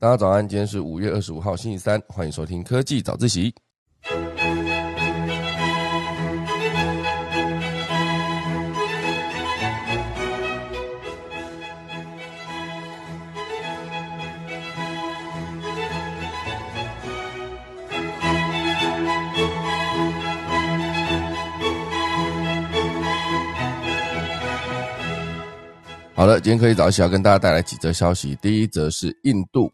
大家早安，今天是五月二十五号，星期三，欢迎收听科技早自习。好了，今天科技早自习要跟大家带来几则消息。第一则是印度，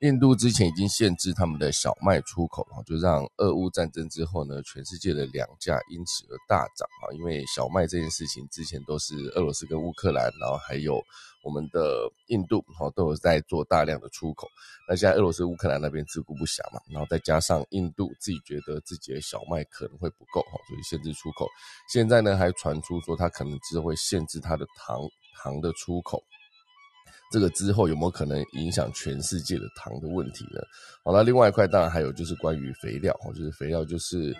印度之前已经限制他们的小麦出口，就让俄乌战争之后呢，全世界的粮价因此而大涨啊。因为小麦这件事情之前都是俄罗斯跟乌克兰，然后还有我们的印度，哈，都有在做大量的出口。那现在俄罗斯、乌克兰那边自顾不暇嘛，然后再加上印度自己觉得自己的小麦可能会不够，哈，所以限制出口。现在呢，还传出说他可能之后会限制他的糖。糖的出口，这个之后有没有可能影响全世界的糖的问题呢？好，那另外一块当然还有就是关于肥料，哦，就是肥料就是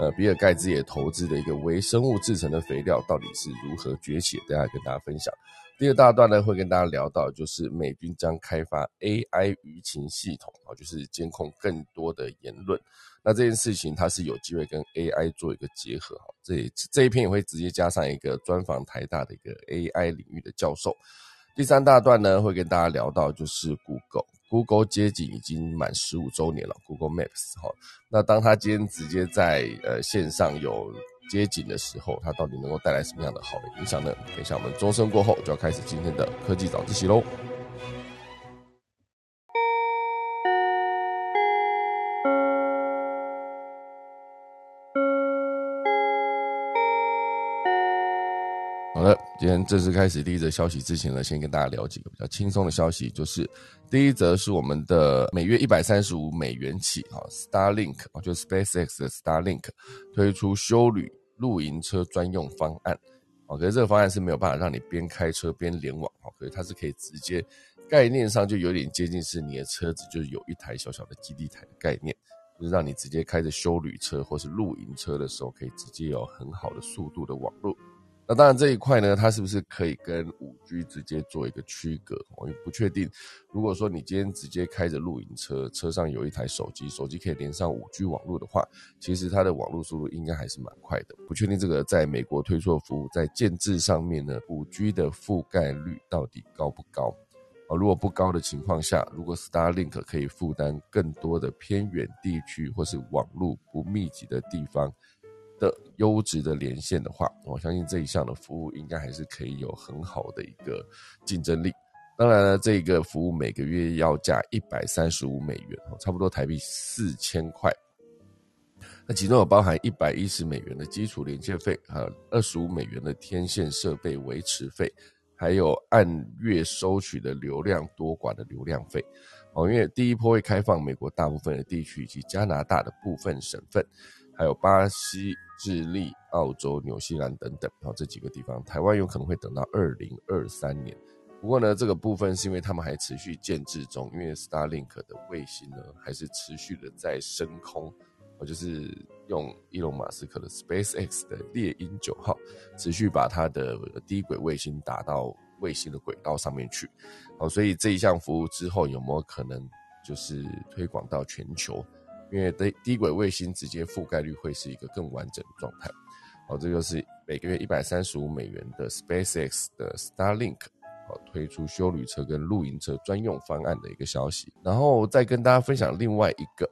呃比尔盖茨也投资的一个微生物制成的肥料到底是如何崛起？等下跟大家分享。第二大段呢会跟大家聊到，就是美军将开发 AI 舆情系统，啊，就是监控更多的言论。那这件事情它是有机会跟 AI 做一个结合，哈，这这一篇也会直接加上一个专访台大的一个 AI 领域的教授。第三大段呢会跟大家聊到，就是 Google，Google 街景已经满十五周年了，Google Maps，哈，那当它今天直接在呃线上有。街景的时候，它到底能够带来什么样的好的影响呢？等一下我们钟声过后就要开始今天的科技早自习喽。今天正式开始第一则消息之前呢，先跟大家聊几个比较轻松的消息，就是第一则是我们的每月一百三十五美元起啊，Starlink 啊，就是 SpaceX 的 Starlink 推出修旅。露营车专用方案，哦，可是这个方案是没有办法让你边开车边联网，哦，可是它是可以直接，概念上就有点接近是你的车子就是有一台小小的基地台的概念，就是让你直接开着修旅车或是露营车的时候，可以直接有很好的速度的网络。那当然这一块呢，它是不是可以跟五 G 直接做一个区隔？我也不确定。如果说你今天直接开着露营车，车上有一台手机，手机可以连上五 G 网络的话，其实它的网络速度应该还是蛮快的。不确定这个在美国推出的服务在建制上面呢，五 G 的覆盖率到底高不高？啊，如果不高的情况下，如果 Starlink 可以负担更多的偏远地区或是网络不密集的地方。的优质的连线的话，我相信这一项的服务应该还是可以有很好的一个竞争力。当然了，这个服务每个月要价一百三十五美元，差不多台币四千块。那其中有包含一百一十美元的基础连接费，还有二十五美元的天线设备维持费，还有按月收取的流量多寡的流量费。哦，因为第一波会开放美国大部分的地区以及加拿大的部分省份。还有巴西、智利、澳洲、纽西兰等等，然后这几个地方，台湾有可能会等到二零二三年。不过呢，这个部分是因为他们还持续建制中，因为 Starlink 的卫星呢还是持续的在升空，我就是用伊隆马斯克的 SpaceX 的猎鹰九号，持续把它的低轨卫星打到卫星的轨道上面去。哦，所以这一项服务之后有没有可能就是推广到全球？因为低低轨卫星直接覆盖率会是一个更完整的状态。好，这就是每个月一百三十五美元的 SpaceX 的 Starlink 好推出修旅车跟露营车专用方案的一个消息。然后再跟大家分享另外一个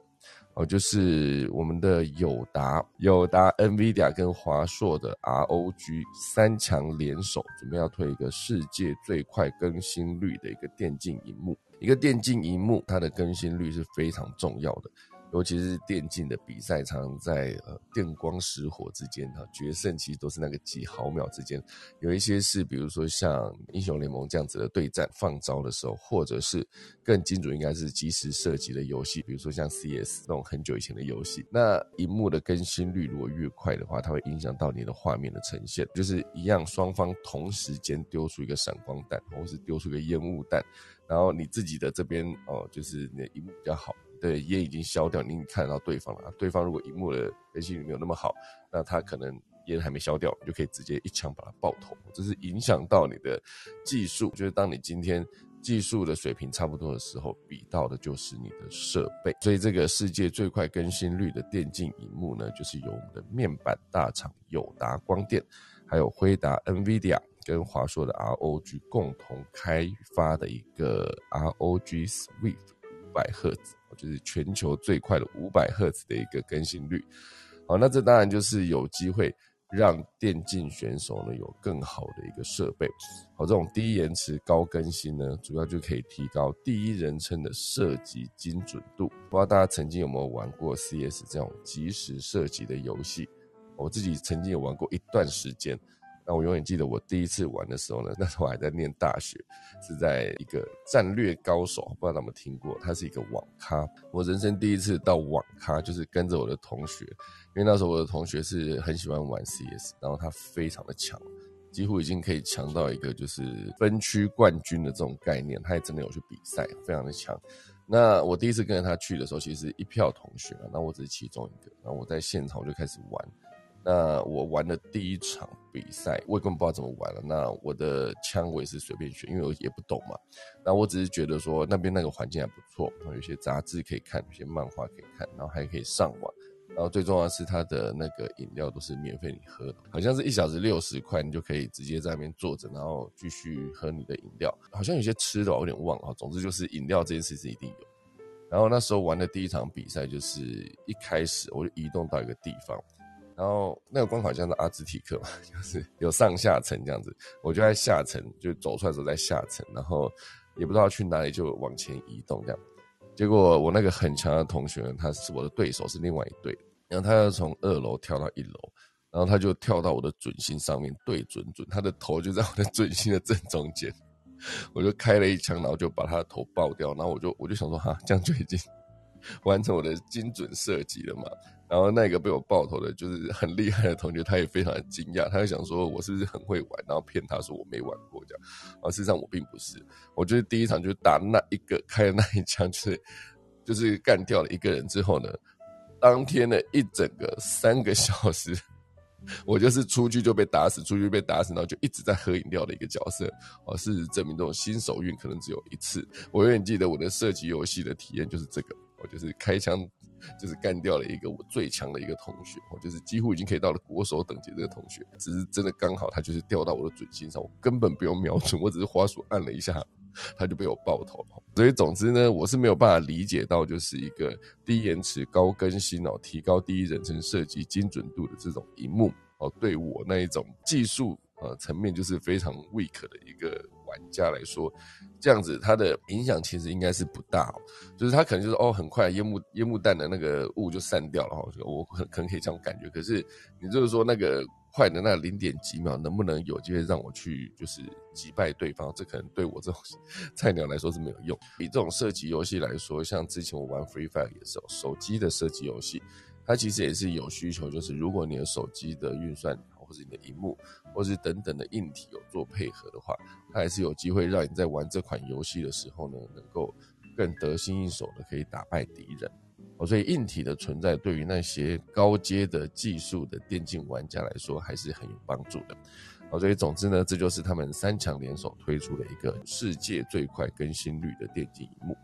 哦，就是我们的友达，友达 NVIDIA 跟华硕的 ROG 三强联手，准备要推一个世界最快更新率的一个电竞荧幕。一个电竞荧幕，它的更新率是非常重要的。尤其是电竞的比赛，常在呃电光石火之间哈，决胜其实都是那个几毫秒之间。有一些是，比如说像英雄联盟这样子的对战放招的时候，或者是更精准，应该是即时射击的游戏，比如说像 CS 那种很久以前的游戏。那荧幕的更新率如果越快的话，它会影响到你的画面的呈现。就是一样，双方同时间丢出一个闪光弹，或是丢出一个烟雾弹，然后你自己的这边哦，就是你的荧幕比较好。对烟已经消掉，你已经看得到对方了。对方如果荧幕的更新率没有那么好，那他可能烟还没消掉，你就可以直接一枪把他爆头。这是影响到你的技术。就是当你今天技术的水平差不多的时候，比到的就是你的设备。所以这个世界最快更新率的电竞荧幕呢，就是由我们的面板大厂友达光电，还有辉达 NVIDIA 跟华硕的 ROG 共同开发的一个 ROG Swift 五百赫兹，就是全球最快的五百赫兹的一个更新率。好，那这当然就是有机会。让电竞选手呢有更好的一个设备，好，这种低延迟高更新呢，主要就可以提高第一人称的射击精准度。不知道大家曾经有没有玩过 CS 这种即时射击的游戏？我自己曾经有玩过一段时间。那我永远记得我第一次玩的时候呢，那时候我还在念大学，是在一个战略高手，不知道有没有听过，他是一个网咖。我人生第一次到网咖，就是跟着我的同学，因为那时候我的同学是很喜欢玩 CS，然后他非常的强，几乎已经可以强到一个就是分区冠军的这种概念，他也真的有去比赛，非常的强。那我第一次跟着他去的时候，其实一票同学嘛，那我只是其中一个，然后我在现场就开始玩。那我玩的第一场比赛，我也根本不知道怎么玩了。那我的枪我也是随便选，因为我也不懂嘛。那我只是觉得说那边那个环境还不错，有些杂志可以看，有些漫画可以看，然后还可以上网。然后最重要的是它的那个饮料都是免费你喝，好像是一小时六十块，你就可以直接在那边坐着，然后继续喝你的饮料。好像有些吃的我有点忘了，总之就是饮料这件事是一定有。然后那时候玩的第一场比赛就是一开始我就移动到一个地方。然后那个关卡像是阿兹提克嘛，就是有上下层这样子，我就在下层，就走出来的时候在下层，然后也不知道去哪里，就往前移动这样。结果我那个很强的同学，他是我的对手，是另外一队，然后他要从二楼跳到一楼，然后他就跳到我的准心上面，对准准，他的头就在我的准心的正中间，我就开了一枪，然后就把他的头爆掉，然后我就我就想说哈，这样就已经 完成我的精准射击了嘛。然后那个被我爆头的，就是很厉害的同学，他也非常的惊讶，他就想说，我是不是很会玩，然后骗他说我没玩过这样。而事实上我并不是，我就是第一场就打那一个开的那一枪，就是就是干掉了一个人之后呢，当天的一整个三个小时，我就是出去就被打死，出去被打死，然后就一直在喝饮料的一个角色。哦，事实证明这种新手运可能只有一次。我永远记得我的射击游戏的体验就是这个，我就是开枪。就是干掉了一个我最强的一个同学，我就是几乎已经可以到了国手等级这个同学，只是真的刚好他就是掉到我的准心上，我根本不用瞄准，我只是花鼠按了一下，他就被我爆头了。所以总之呢，我是没有办法理解到就是一个低延迟、高更新哦，提高第一人称射击精准度的这种荧幕哦，对我那一种技术呃层面就是非常 weak 的一个。玩家来说，这样子它的影响其实应该是不大，就是它可能就是哦，很快烟幕烟幕弹的那个雾就散掉了哈，我可可能可以这样感觉。可是你就是说那个快的那零点几秒，能不能有机会让我去就是击败对方？这可能对我这种 菜鸟来说是没有用。以这种射击游戏来说，像之前我玩 Free Fire 也是手机的射击游戏，它其实也是有需求，就是如果你的手机的运算。或者你的荧幕，或是等等的硬体有做配合的话，它还是有机会让你在玩这款游戏的时候呢，能够更得心应手的可以打败敌人。哦，所以硬体的存在对于那些高阶的技术的电竞玩家来说还是很有帮助的。哦，所以总之呢，这就是他们三强联手推出的一个世界最快更新率的电竞荧幕。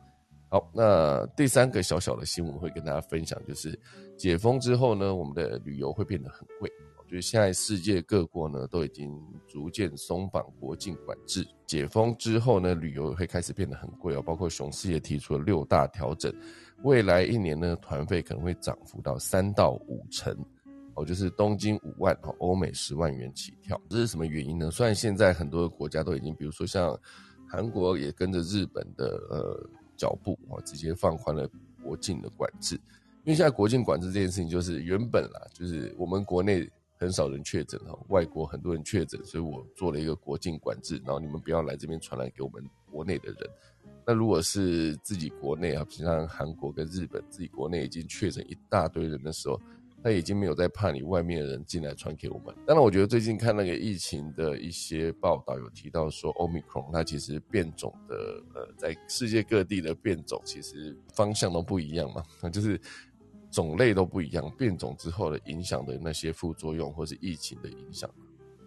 好，那第三个小小的新闻会跟大家分享，就是解封之后呢，我们的旅游会变得很贵。就是现在世界各国呢都已经逐渐松绑国境管制，解封之后呢，旅游会开始变得很贵哦。包括熊市也提出了六大调整，未来一年呢，团费可能会涨幅到三到五成哦。就是东京五万哦，欧美十万元起跳。这是什么原因呢？虽然现在很多的国家都已经，比如说像韩国也跟着日本的呃脚步哦，直接放宽了国境的管制。因为现在国境管制这件事情，就是原本啦，就是我们国内。很少人确诊哈，外国很多人确诊，所以我做了一个国境管制，然后你们不要来这边传染给我们国内的人。那如果是自己国内啊，平常韩国跟日本自己国内已经确诊一大堆人的时候，他已经没有在怕你外面的人进来传给我们。当然，我觉得最近看那个疫情的一些报道，有提到说，omicron 它其实变种的，呃，在世界各地的变种其实方向都不一样嘛，就是。种类都不一样，变种之后的影响的那些副作用，或是疫情的影响，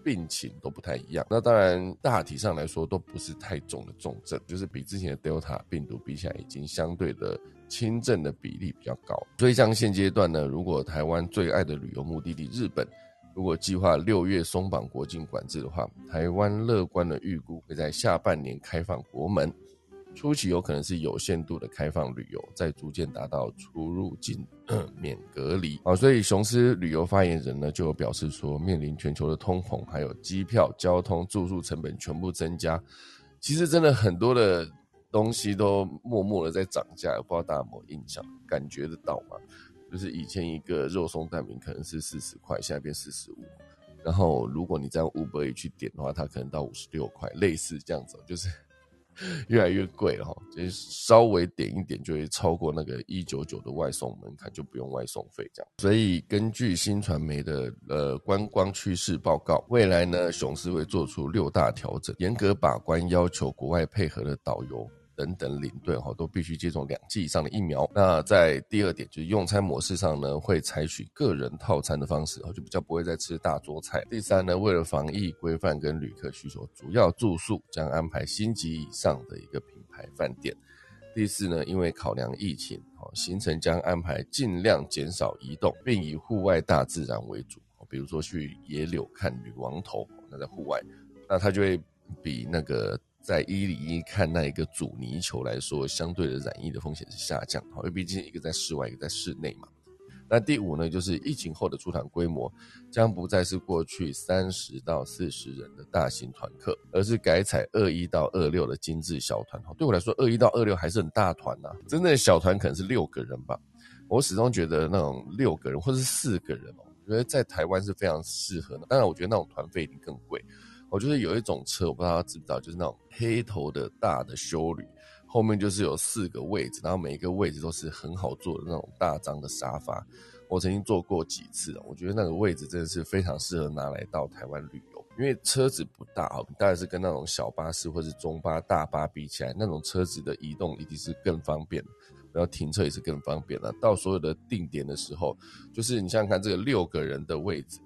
病情都不太一样。那当然大体上来说都不是太重的重症，就是比之前的 Delta 病毒比起来，已经相对的轻症的比例比较高。所以像现阶段呢，如果台湾最爱的旅游目的地日本，如果计划六月松绑国境管制的话，台湾乐观的预估会在下半年开放国门。初期有可能是有限度的开放旅游，再逐渐达到出入境免隔离啊。所以雄狮旅游发言人呢就有表示说，面临全球的通膨，还有机票、交通、住宿成本全部增加，其实真的很多的东西都默默的在涨价，不知道大家有没有印象，感觉得到吗？就是以前一个肉松蛋饼可能是四十块，现在变四十五，然后如果你这样五百去点的话，它可能到五十六块，类似这样子，就是。越来越贵了哈，就是稍微点一点就会超过那个一九九的外送门槛，就不用外送费这样。所以根据新传媒的呃观光趋势报告，未来呢雄狮会做出六大调整，严格把关要求国外配合的导游。等等领队哈都必须接种两剂以上的疫苗。那在第二点就是用餐模式上呢，会采取个人套餐的方式，就比较不会再吃大桌菜。第三呢，为了防疫规范跟旅客需求，主要住宿将安排星级以上的一个品牌饭店。第四呢，因为考量疫情，哦，行程将安排尽量减少移动，并以户外大自然为主。比如说去野柳看女王头，那在户外，那它就会比那个。在一零一看那一个阻尼球来说，相对的染疫的风险是下降，好，因为毕竟一个在室外，一个在室内嘛。那第五呢，就是疫情后的出团规模将不再是过去三十到四十人的大型团客，而是改采二一到二六的精致小团。对我来说，二一到二六还是很大团呐，真正的小团可能是六个人吧。我始终觉得那种六个人或是四个人哦，我觉得在台湾是非常适合的。当然，我觉得那种团费一定更贵。我就是有一种车，我不知道大家知不知道，就是那种黑头的大的修旅，后面就是有四个位置，然后每一个位置都是很好坐的那种大张的沙发。我曾经坐过几次，我觉得那个位置真的是非常适合拿来到台湾旅游，因为车子不大啊，当然是跟那种小巴士或是中巴、大巴比起来，那种车子的移动一定是更方便，然后停车也是更方便的。到所有的定点的时候，就是你想想看，这个六个人的位置。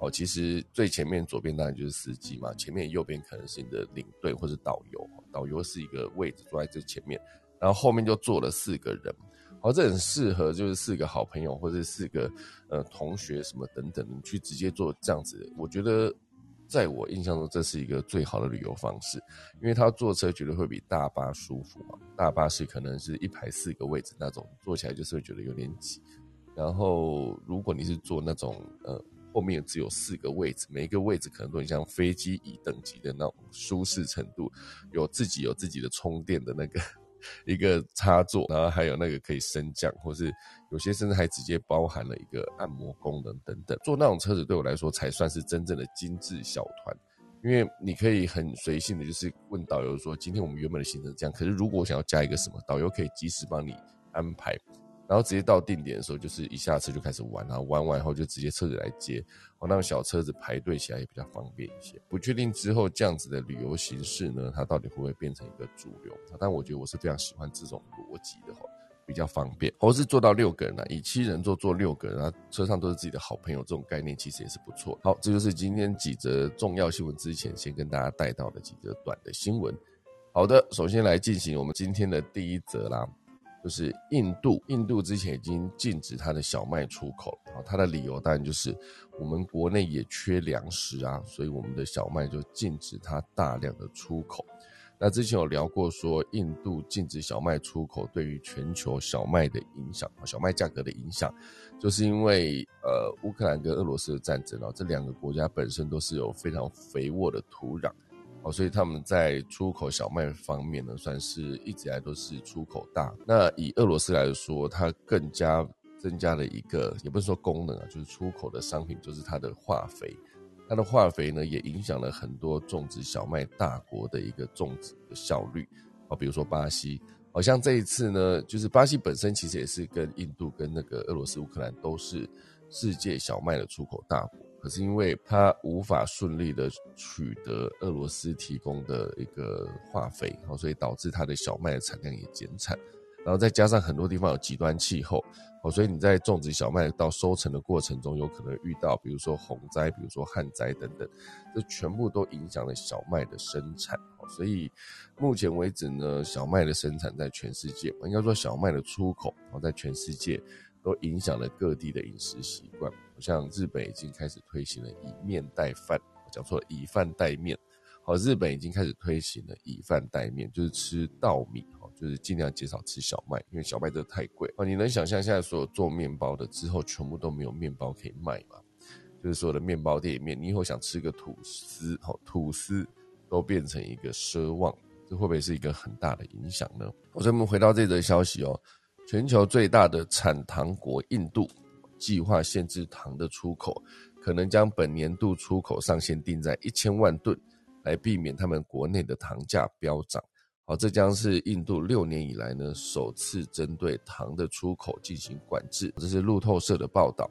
哦，其实最前面左边当然就是司机嘛，前面右边可能是你的领队或者导游，导游是一个位置坐在最前面，然后后面就坐了四个人，哦，这很适合就是四个好朋友或者四个呃同学什么等等，你去直接坐这样子，我觉得在我印象中这是一个最好的旅游方式，因为他坐车绝对会比大巴舒服嘛，大巴是可能是一排四个位置那种，坐起来就是会觉得有点挤，然后如果你是坐那种呃。后面只有四个位置，每一个位置可能都很像飞机椅等级的那种舒适程度，有自己有自己的充电的那个一个插座，然后还有那个可以升降，或是有些甚至还直接包含了一个按摩功能等等。坐那种车子对我来说才算是真正的精致小团，因为你可以很随性的，就是问导游说，今天我们原本的行程这样，可是如果想要加一个什么，导游可以及时帮你安排。然后直接到定点的时候，就是一下车就开始玩，然后玩完以后就直接车子来接，哦，那种小车子排队起来也比较方便一些。不确定之后这样子的旅游形式呢，它到底会不会变成一个主流？但我觉得我是非常喜欢这种逻辑的哈，比较方便。或是坐到六个人啊，以七人座坐六个人啊，车上都是自己的好朋友，这种概念其实也是不错。好，这就是今天几则重要新闻之前先跟大家带到的几则短的新闻。好的，首先来进行我们今天的第一则啦。就是印度，印度之前已经禁止它的小麦出口啊，它的理由当然就是我们国内也缺粮食啊，所以我们的小麦就禁止它大量的出口。那之前有聊过说，印度禁止小麦出口对于全球小麦的影响小麦价格的影响，就是因为呃乌克兰跟俄罗斯的战争啊，这两个国家本身都是有非常肥沃的土壤。哦，所以他们在出口小麦方面呢，算是一直以来都是出口大。那以俄罗斯来说，它更加增加了一个，也不是说功能啊，就是出口的商品，就是它的化肥。它的化肥呢，也影响了很多种植小麦大国的一个种植的效率。啊，比如说巴西，好像这一次呢，就是巴西本身其实也是跟印度、跟那个俄罗斯、乌克兰都是世界小麦的出口大国。可是因为它无法顺利的取得俄罗斯提供的一个化肥，所以导致它的小麦的产量也减产。然后再加上很多地方有极端气候，哦，所以你在种植小麦到收成的过程中，有可能遇到比如说洪灾、比如说旱灾等等，这全部都影响了小麦的生产。所以目前为止呢，小麦的生产在全世界，应该说小麦的出口，哦，在全世界都影响了各地的饮食习惯。像日本已经开始推行了以面代饭，讲错了，以饭代面。好，日本已经开始推行了以饭代面，就是吃稻米，哈，就是尽量减少吃小麦，因为小麦真的太贵。哦，你能想象现在所有做面包的之后全部都没有面包可以卖吗？就是所有的面包店里面，你以后想吃个吐司，哈，吐司都变成一个奢望，这会不会是一个很大的影响呢？好，所以我们回到这则消息哦，全球最大的产糖国印度计划限制糖的出口，可能将本年度出口上限定在一千万吨。来避免他们国内的糖价飙涨，好，这将是印度六年以来呢首次针对糖的出口进行管制。这是路透社的报道。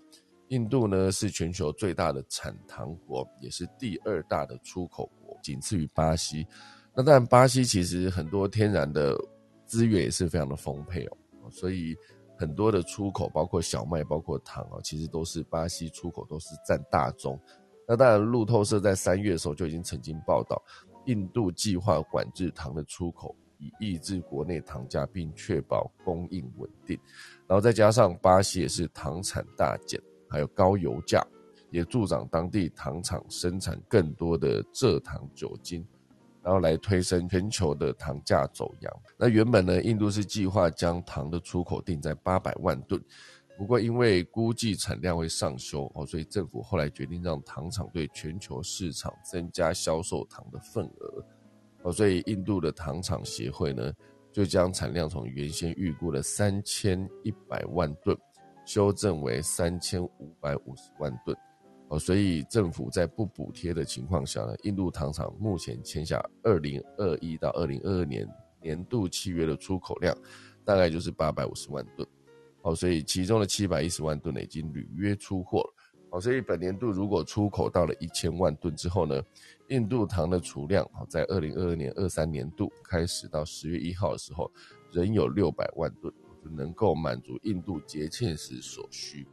印度呢是全球最大的产糖国，也是第二大的出口国，仅次于巴西。那当然，巴西其实很多天然的资源也是非常的丰沛哦，所以很多的出口，包括小麦、包括糖啊，其实都是巴西出口都是占大宗。那当然，路透社在三月的时候就已经曾经报道，印度计划管制糖的出口，以抑制国内糖价，并确保供应稳定。然后再加上巴西也是糖产大减，还有高油价，也助长当地糖厂生产更多的蔗糖酒精，然后来推升全球的糖价走扬。那原本呢，印度是计划将糖的出口定在八百万吨。不过，因为估计产量会上修哦，所以政府后来决定让糖厂对全球市场增加销售糖的份额哦，所以印度的糖厂协会呢，就将产量从原先预估的三千一百万吨修正为三千五百五十万吨哦，所以政府在不补贴的情况下呢，印度糖厂目前签下二零二一到二零二二年年度契约的出口量大概就是八百五十万吨。哦，所以其中的七百一十万吨已经履约出货了。哦，所以本年度如果出口到了一千万吨之后呢，印度糖的储量，哦，在二零二二年二三年度开始到十月一号的时候，仍有六百万吨，就能够满足印度节庆时所需。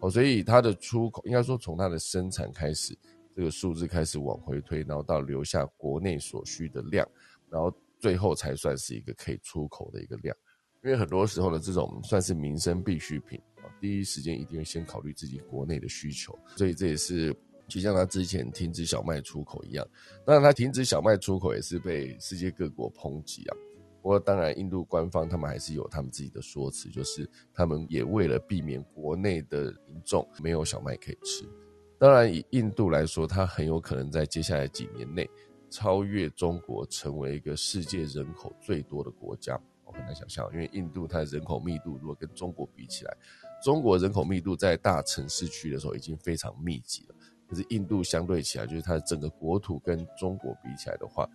哦，所以它的出口应该说从它的生产开始，这个数字开始往回推，然后到留下国内所需的量，然后最后才算是一个可以出口的一个量。因为很多时候呢，这种算是民生必需品啊，第一时间一定会先考虑自己国内的需求，所以这也是就像他之前停止小麦出口一样。当然，他停止小麦出口也是被世界各国抨击啊。不过，当然，印度官方他们还是有他们自己的说辞，就是他们也为了避免国内的民众没有小麦可以吃。当然，以印度来说，它很有可能在接下来几年内超越中国，成为一个世界人口最多的国家。我很难想象，因为印度它的人口密度如果跟中国比起来，中国人口密度在大城市区的时候已经非常密集了。可是印度相对起来，就是它的整个国土跟中国比起来的话，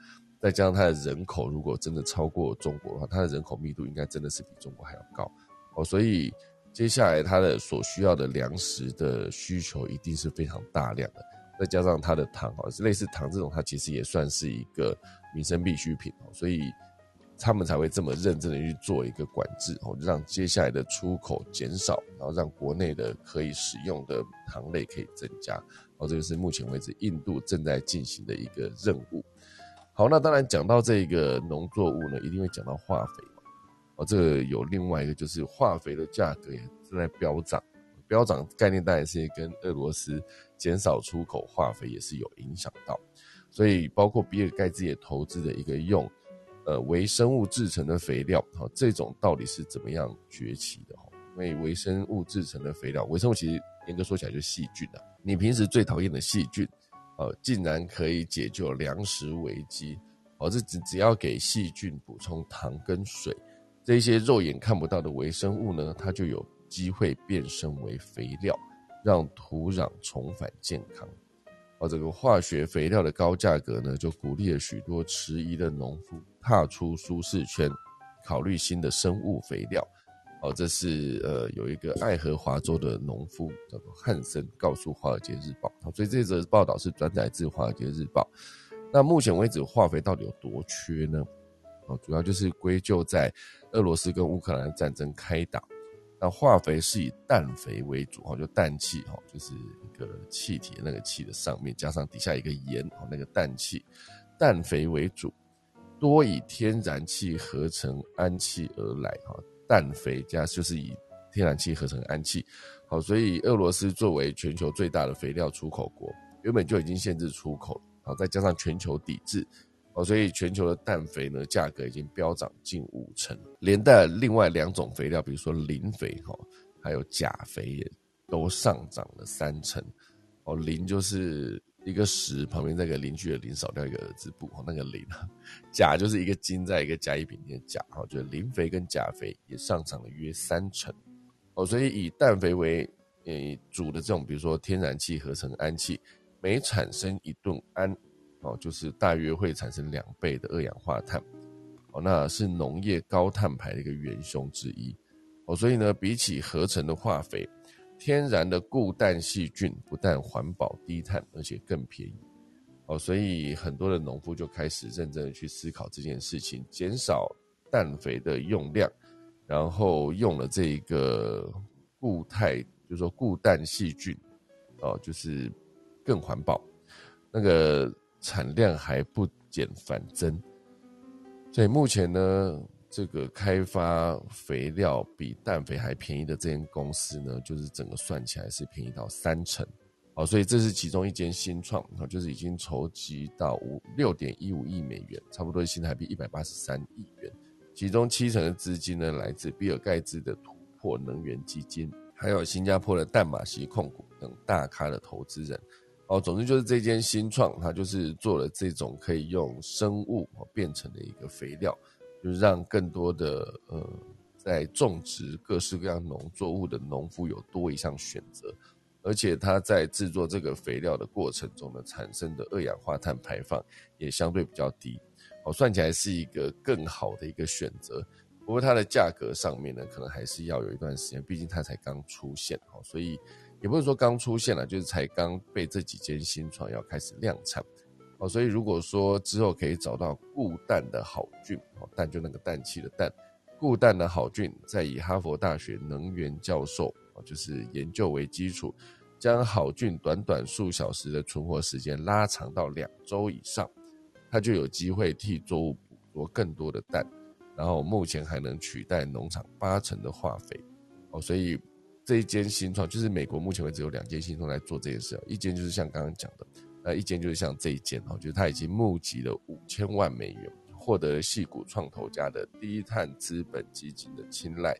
再加上它的人口如果真的超过中国的话，它的人口密度应该真的是比中国还要高哦。所以接下来它的所需要的粮食的需求一定是非常大量的。再加上它的糖哦，类似糖这种，它其实也算是一个民生必需品哦，所以。他们才会这么认真的去做一个管制哦，让接下来的出口减少，然后让国内的可以使用的糖类可以增加哦。这个是目前为止印度正在进行的一个任务。好，那当然讲到这个农作物呢，一定会讲到化肥嘛。哦，这个有另外一个就是化肥的价格也正在飙涨，飙涨概念当然是跟俄罗斯减少出口化肥也是有影响到，所以包括比尔盖茨也投资的一个用。呃，微生物制成的肥料，哈，这种到底是怎么样崛起的？哈，因为微生物制成的肥料，微生物其实严格说起来就是细菌啊。你平时最讨厌的细菌，呃，竟然可以解救粮食危机，哦，这只只要给细菌补充糖跟水，这些肉眼看不到的微生物呢，它就有机会变身为肥料，让土壤重返健康。哦，这个化学肥料的高价格呢，就鼓励了许多迟疑的农夫。踏出舒适圈，考虑新的生物肥料。哦，这是呃有一个爱荷华州的农夫叫做汉森告诉《华尔街日报》。所以这则报道是转载自《华尔街日报》。那目前为止，化肥到底有多缺呢？哦，主要就是归咎在俄罗斯跟乌克兰战争开打。那化肥是以氮肥为主，哈，就氮气，哈，就是一个气体那个气的上面加上底下一个盐，哦，那个氮气，氮肥为主，多以天然气合成氨气而来，哈，氮肥加就是以天然气合成氨气，好，所以俄罗斯作为全球最大的肥料出口国，原本就已经限制出口。好，再加上全球抵制，哦，所以全球的氮肥呢价格已经飙涨近五成，连带另外两种肥料，比如说磷肥哈，还有钾肥也都上涨了三成。哦，磷就是一个十旁边那个邻居的磷少掉一个儿字部，哦，那个磷啊，钾就是一个金在一个甲乙丙丁的钾，哈，就是磷肥跟钾肥也上涨了约三成。哦，所以以氮肥为呃主的这种，比如说天然气合成氨气。每产生一吨氨，哦，就是大约会产生两倍的二氧化碳，哦，那是农业高碳排的一个元凶之一，哦，所以呢，比起合成的化肥，天然的固氮细菌不但环保低碳，而且更便宜，哦，所以很多的农夫就开始认真的去思考这件事情，减少氮肥的用量，然后用了这个固态，就是说固氮细菌，哦，就是。更环保，那个产量还不减反增，所以目前呢，这个开发肥料比氮肥还便宜的这间公司呢，就是整个算起来是便宜到三成，好，所以这是其中一间新创，就是已经筹集到五六点一五亿美元，差不多新台币一百八十三亿元，其中七成的资金呢来自比尔盖茨的突破能源基金，还有新加坡的淡马锡控股等大咖的投资人。哦，总之就是这间新创，它就是做了这种可以用生物变成的一个肥料，就是让更多的呃在种植各式各样农作物的农夫有多一项选择，而且它在制作这个肥料的过程中呢，产生的二氧化碳排放也相对比较低，哦，算起来是一个更好的一个选择。不过它的价格上面呢，可能还是要有一段时间，毕竟它才刚出现，哦，所以。也不是说刚出现了，就是才刚被这几间新创要开始量产，所以如果说之后可以找到固氮的好菌，哦，氮就那个氮气的氮，固氮的好菌，再以哈佛大学能源教授，哦，就是研究为基础，将好菌短短数小时的存活时间拉长到两周以上，它就有机会替作物捕捉更多的氮，然后目前还能取代农场八成的化肥，哦，所以。这一间新创就是美国目前为止有两间新创在做这件事，一间就是像刚刚讲的，那一间就是像这一间哈，就是他已经募集了五千万美元，获得了戏股创投家的低碳资本基金的青睐，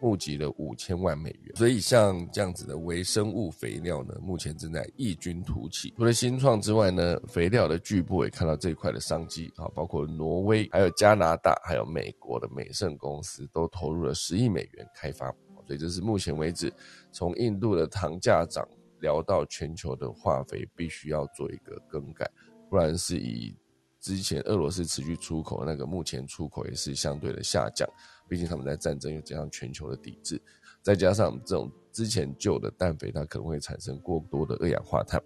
募集了五千万美元。所以像这样子的微生物肥料呢，目前正在异军突起。除了新创之外呢，肥料的巨部也看到这一块的商机啊，包括挪威、还有加拿大、还有美国的美盛公司都投入了十亿美元开发。所以这是目前为止，从印度的糖价涨聊到全球的化肥必须要做一个更改，不然是以之前俄罗斯持续出口那个，目前出口也是相对的下降，毕竟他们在战争又加上全球的抵制，再加上这种之前旧的氮肥，它可能会产生过多的二氧化碳，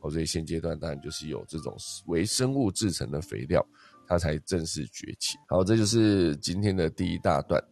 哦，所以现阶段当然就是有这种微生物制成的肥料，它才正式崛起。好，这就是今天的第一大段。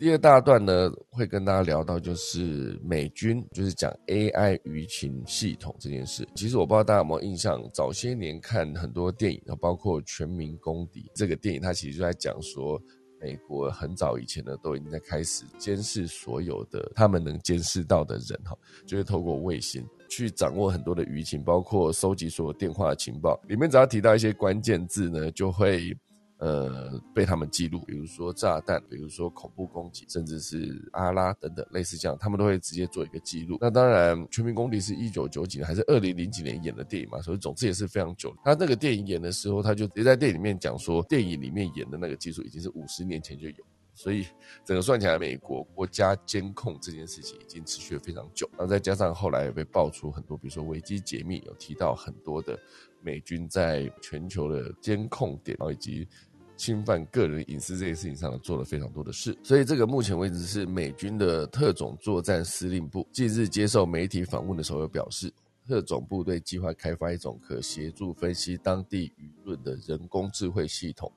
第二大段呢，会跟大家聊到就是美军就是讲 AI 舆情系统这件事。其实我不知道大家有没有印象，早些年看很多电影，包括《全民公敌》这个电影，它其实就在讲说，美国很早以前呢，都已经在开始监视所有的他们能监视到的人，哈，就是透过卫星去掌握很多的舆情，包括收集所有电话的情报。里面只要提到一些关键字呢，就会。呃，被他们记录，比如说炸弹，比如说恐怖攻击，甚至是阿拉等等类似这样，他们都会直接做一个记录。那当然，《全民公敌》是一九九几年还是二零零几年演的电影嘛，所以总之也是非常久。他那个电影演的时候，他就直接在电影里面讲说，电影里面演的那个技术已经是五十年前就有，所以整个算起来，美国国家监控这件事情已经持续了非常久。那再加上后来也被爆出很多，比如说维基解密有提到很多的美军在全球的监控点，然后以及。侵犯个人隐私这件事情上做了非常多的事，所以这个目前为止是美军的特种作战司令部近日接受媒体访问的时候有表示，特种部队计划开发一种可协助分析当地舆论的人工智慧系统，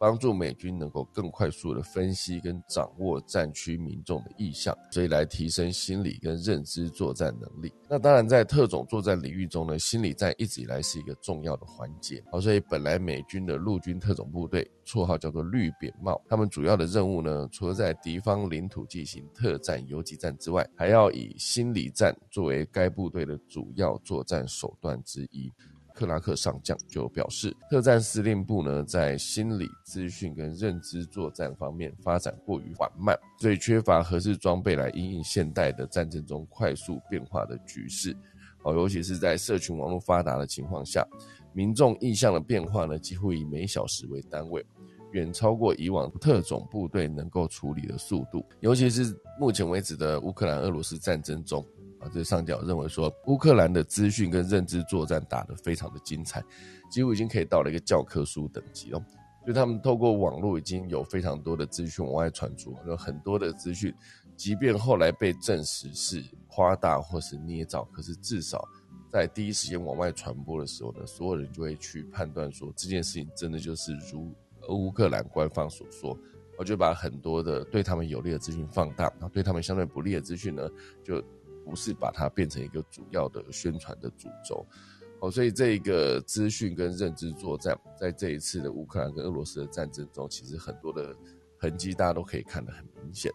帮助美军能够更快速的分析跟掌握战区民众的意向，所以来提升心理跟认知作战能力。那当然，在特种作战领域中呢，心理战一直以来是一个重要的环节。好，所以本来美军的陆军特种部队，绰号叫做绿扁帽，他们主要的任务呢，除了在敌方领土进行特战游击战之外，还要以心理战作为该部队的主要作战手段之一。克拉克上将就表示，特战司令部呢在心理资讯跟认知作战方面发展过于缓慢，所以缺乏合适装备来应应现代的战争中快速变化的局势。哦，尤其是在社群网络发达的情况下，民众意向的变化呢几乎以每小时为单位，远超过以往特种部队能够处理的速度。尤其是目前为止的乌克兰俄罗斯战争中。啊，这上角认为说，乌克兰的资讯跟认知作战打得非常的精彩，几乎已经可以到了一个教科书等级了。就他们透过网络已经有非常多的资讯往外传出，有很多的资讯，即便后来被证实是夸大或是捏造，可是至少在第一时间往外传播的时候呢，所有人就会去判断说这件事情真的就是如乌克兰官方所说，我就把很多的对他们有利的资讯放大，然后对他们相对不利的资讯呢，就。不是把它变成一个主要的宣传的主轴，哦，所以这一个资讯跟认知作战，在这一次的乌克兰跟俄罗斯的战争中，其实很多的痕迹大家都可以看得很明显，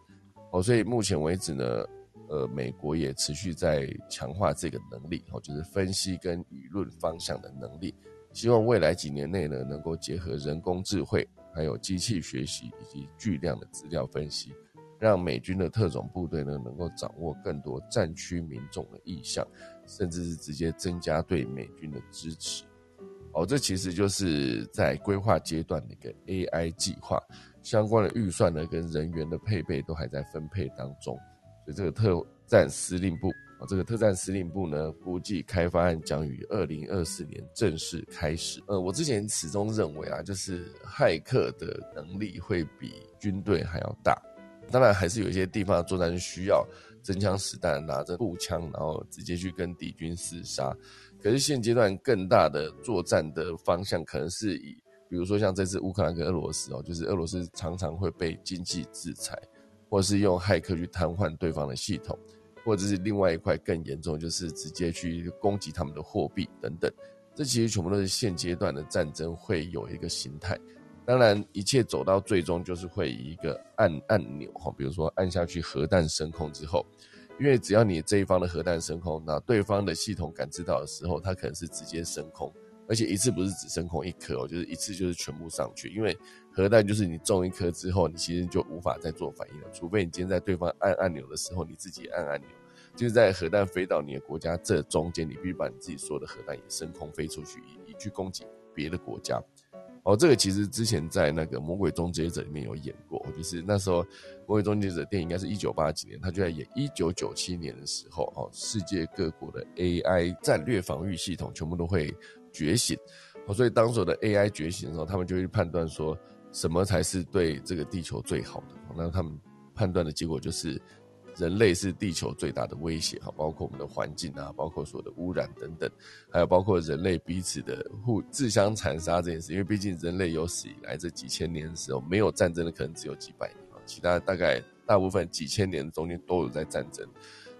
哦，所以目前为止呢，呃，美国也持续在强化这个能力，哦，就是分析跟舆论方向的能力，希望未来几年内呢，能够结合人工智慧，还有机器学习以及巨量的资料分析。让美军的特种部队呢，能够掌握更多战区民众的意向，甚至是直接增加对美军的支持。哦，这其实就是在规划阶段的一个 AI 计划，相关的预算呢跟人员的配备都还在分配当中。所以这个特战司令部啊，这个特战司令部呢，估计开发案将于二零二四年正式开始。呃，我之前始终认为啊，就是骇客的能力会比军队还要大。当然，还是有一些地方的作战需要真枪实弹，拿着步枪，然后直接去跟敌军厮杀。可是现阶段更大的作战的方向，可能是以，比如说像这次乌克兰跟俄罗斯哦，就是俄罗斯常常会被经济制裁，或者是用骇客去瘫痪对方的系统，或者是另外一块更严重，就是直接去攻击他们的货币等等。这其实全部都是现阶段的战争会有一个形态。当然，一切走到最终就是会以一个按按钮哈，比如说按下去核弹升空之后，因为只要你这一方的核弹升空，那对方的系统感知到的时候，它可能是直接升空，而且一次不是只升空一颗哦，就是一次就是全部上去。因为核弹就是你中一颗之后，你其实就无法再做反应了，除非你今天在对方按按钮的时候，你自己按按钮，就是在核弹飞到你的国家这中间，你必须把你自己所有的核弹也升空飞出去，以以去攻击别的国家。哦，这个其实之前在那个《魔鬼终结者》里面有演过，就是那时候《魔鬼终结者》电影应该是一九八几年，他就在演一九九七年的时候，哦，世界各国的 AI 战略防御系统全部都会觉醒，哦，所以当时的 AI 觉醒的时候，他们就会判断说什么才是对这个地球最好的，那他们判断的结果就是。人类是地球最大的威胁，哈，包括我们的环境啊，包括所有的污染等等，还有包括人类彼此的互自相残杀这件事。因为毕竟人类有史以来这几千年的时候，没有战争的可能只有几百年啊，其他大概大部分几千年中间都有在战争，